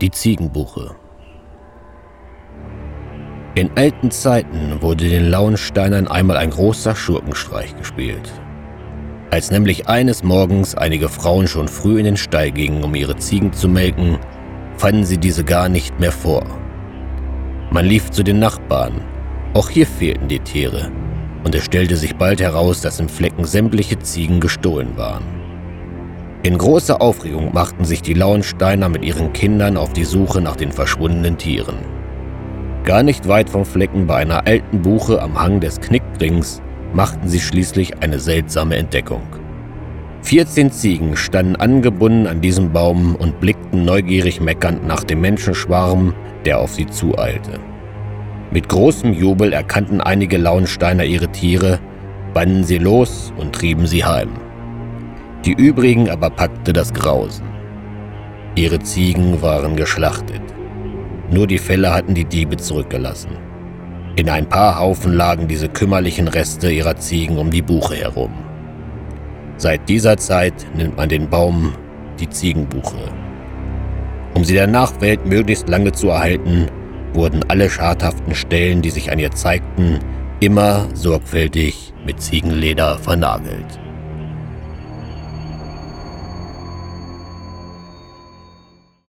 Die Ziegenbuche. In alten Zeiten wurde den Lauensteinern einmal ein großer Schurkenstreich gespielt. Als nämlich eines Morgens einige Frauen schon früh in den Stall gingen, um ihre Ziegen zu melken, fanden sie diese gar nicht mehr vor. Man lief zu den Nachbarn, auch hier fehlten die Tiere, und es stellte sich bald heraus, dass im Flecken sämtliche Ziegen gestohlen waren. In großer Aufregung machten sich die Lauensteiner mit ihren Kindern auf die Suche nach den verschwundenen Tieren. Gar nicht weit vom Flecken bei einer alten Buche am Hang des Knickrings machten sie schließlich eine seltsame Entdeckung. 14 Ziegen standen angebunden an diesem Baum und blickten neugierig meckernd nach dem Menschenschwarm, der auf sie zueilte. Mit großem Jubel erkannten einige Lauensteiner ihre Tiere, banden sie los und trieben sie heim. Die übrigen aber packte das Grausen. Ihre Ziegen waren geschlachtet. Nur die Felle hatten die Diebe zurückgelassen. In ein paar Haufen lagen diese kümmerlichen Reste ihrer Ziegen um die Buche herum. Seit dieser Zeit nennt man den Baum die Ziegenbuche. Um sie der Nachwelt möglichst lange zu erhalten, wurden alle schadhaften Stellen, die sich an ihr zeigten, immer sorgfältig mit Ziegenleder vernagelt.